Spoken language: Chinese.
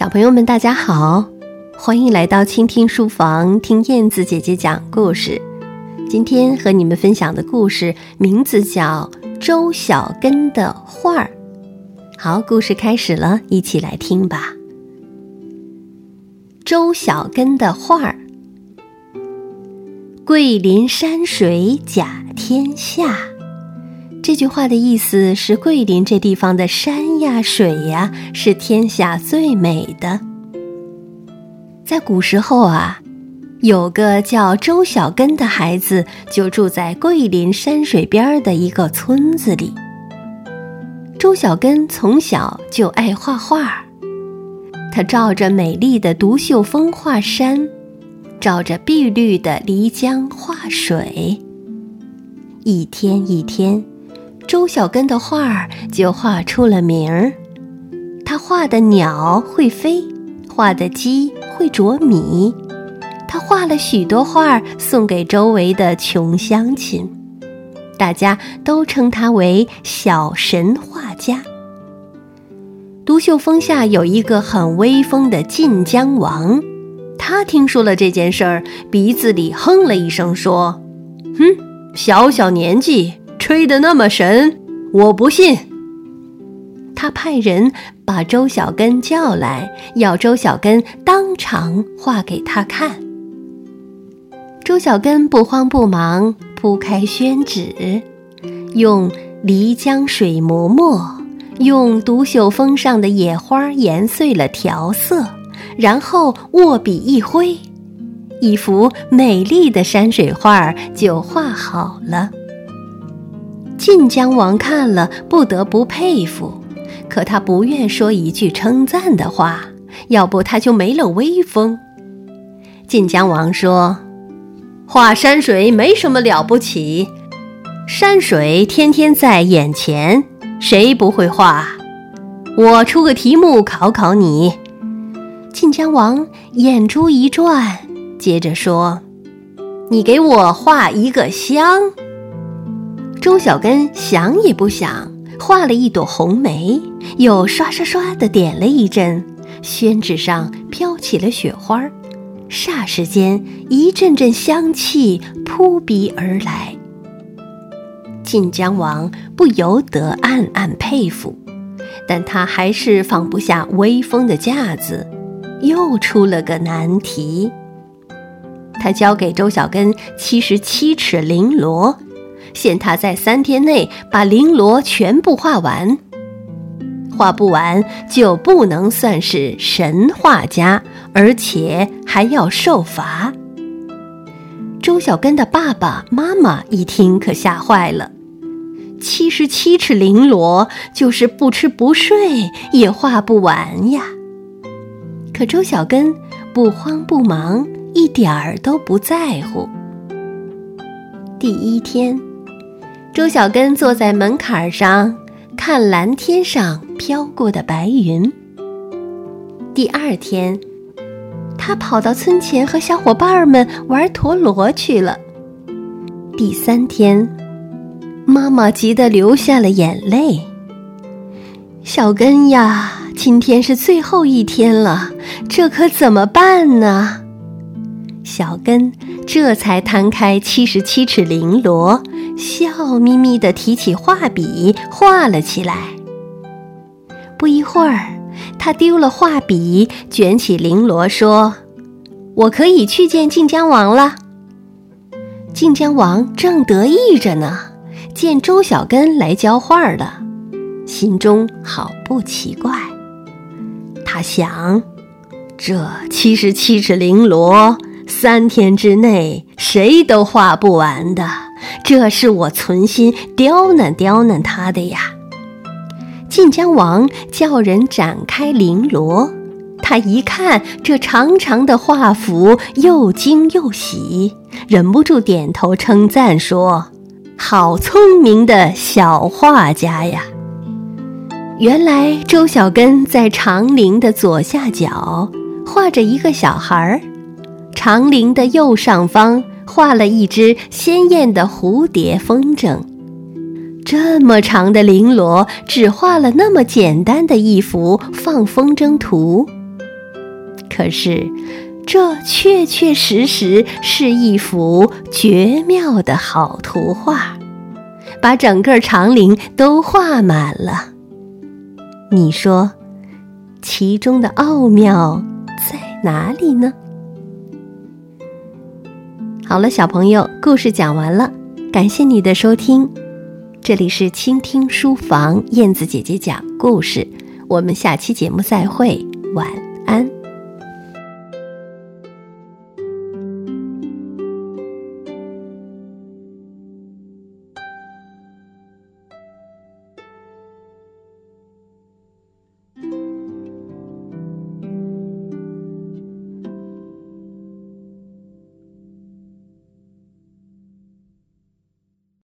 小朋友们，大家好，欢迎来到倾听书房，听燕子姐姐讲故事。今天和你们分享的故事名字叫《周小根的画儿》。好，故事开始了，一起来听吧。周小根的画儿，桂林山水甲天下。这句话的意思是，桂林这地方的山呀、水呀，是天下最美的。在古时候啊，有个叫周小根的孩子，就住在桂林山水边的一个村子里。周小根从小就爱画画，他照着美丽的独秀峰画山，照着碧绿的漓江画水，一天一天。周小根的画儿就画出了名儿。他画的鸟会飞，画的鸡会啄米。他画了许多画儿送给周围的穷乡亲，大家都称他为小神画家。独秀峰下有一个很威风的晋江王，他听说了这件事儿，鼻子里哼了一声，说：“哼，小小年纪。”吹得那么神，我不信。他派人把周小根叫来，要周小根当场画给他看。周小根不慌不忙，铺开宣纸，用漓江水磨墨，用独秀峰上的野花研碎了调色，然后握笔一挥，一幅美丽的山水画就画好了。晋江王看了，不得不佩服，可他不愿说一句称赞的话，要不他就没了威风。晋江王说：“画山水没什么了不起，山水天天在眼前，谁不会画？我出个题目考考你。”晋江王眼珠一转，接着说：“你给我画一个香。”周小根想也不想，画了一朵红梅，又刷刷刷的点了一阵，宣纸上飘起了雪花，霎时间一阵阵香气扑鼻而来。晋江王不由得暗暗佩服，但他还是放不下威风的架子，又出了个难题。他交给周小根七十七尺绫罗。限他在三天内把绫罗全部画完，画不完就不能算是神画家，而且还要受罚。周小根的爸爸妈妈一听可吓坏了，七十七尺绫罗就是不吃不睡也画不完呀。可周小根不慌不忙，一点儿都不在乎。第一天。周小根坐在门槛上，看蓝天上飘过的白云。第二天，他跑到村前和小伙伴们玩陀螺去了。第三天，妈妈急得流下了眼泪。小根呀，今天是最后一天了，这可怎么办呢？小根这才摊开七十七尺绫罗。笑眯眯地提起画笔，画了起来。不一会儿，他丢了画笔，卷起绫罗，说：“我可以去见晋江王了。”晋江王正得意着呢，见周小根来交画了，心中好不奇怪。他想：这七十七尺绫罗，三天之内谁都画不完的。这是我存心刁难刁难他的呀。晋江王叫人展开绫罗，他一看这长长的画幅，又惊又喜，忍不住点头称赞说：“好聪明的小画家呀！”原来周小根在长绫的左下角画着一个小孩儿，长绫的右上方。画了一只鲜艳的蝴蝶风筝，这么长的绫罗，只画了那么简单的一幅放风筝图，可是，这确确实实是一幅绝妙的好图画，把整个长林都画满了。你说，其中的奥妙在哪里呢？好了，小朋友，故事讲完了，感谢你的收听。这里是倾听书房，燕子姐姐讲故事。我们下期节目再会，晚安。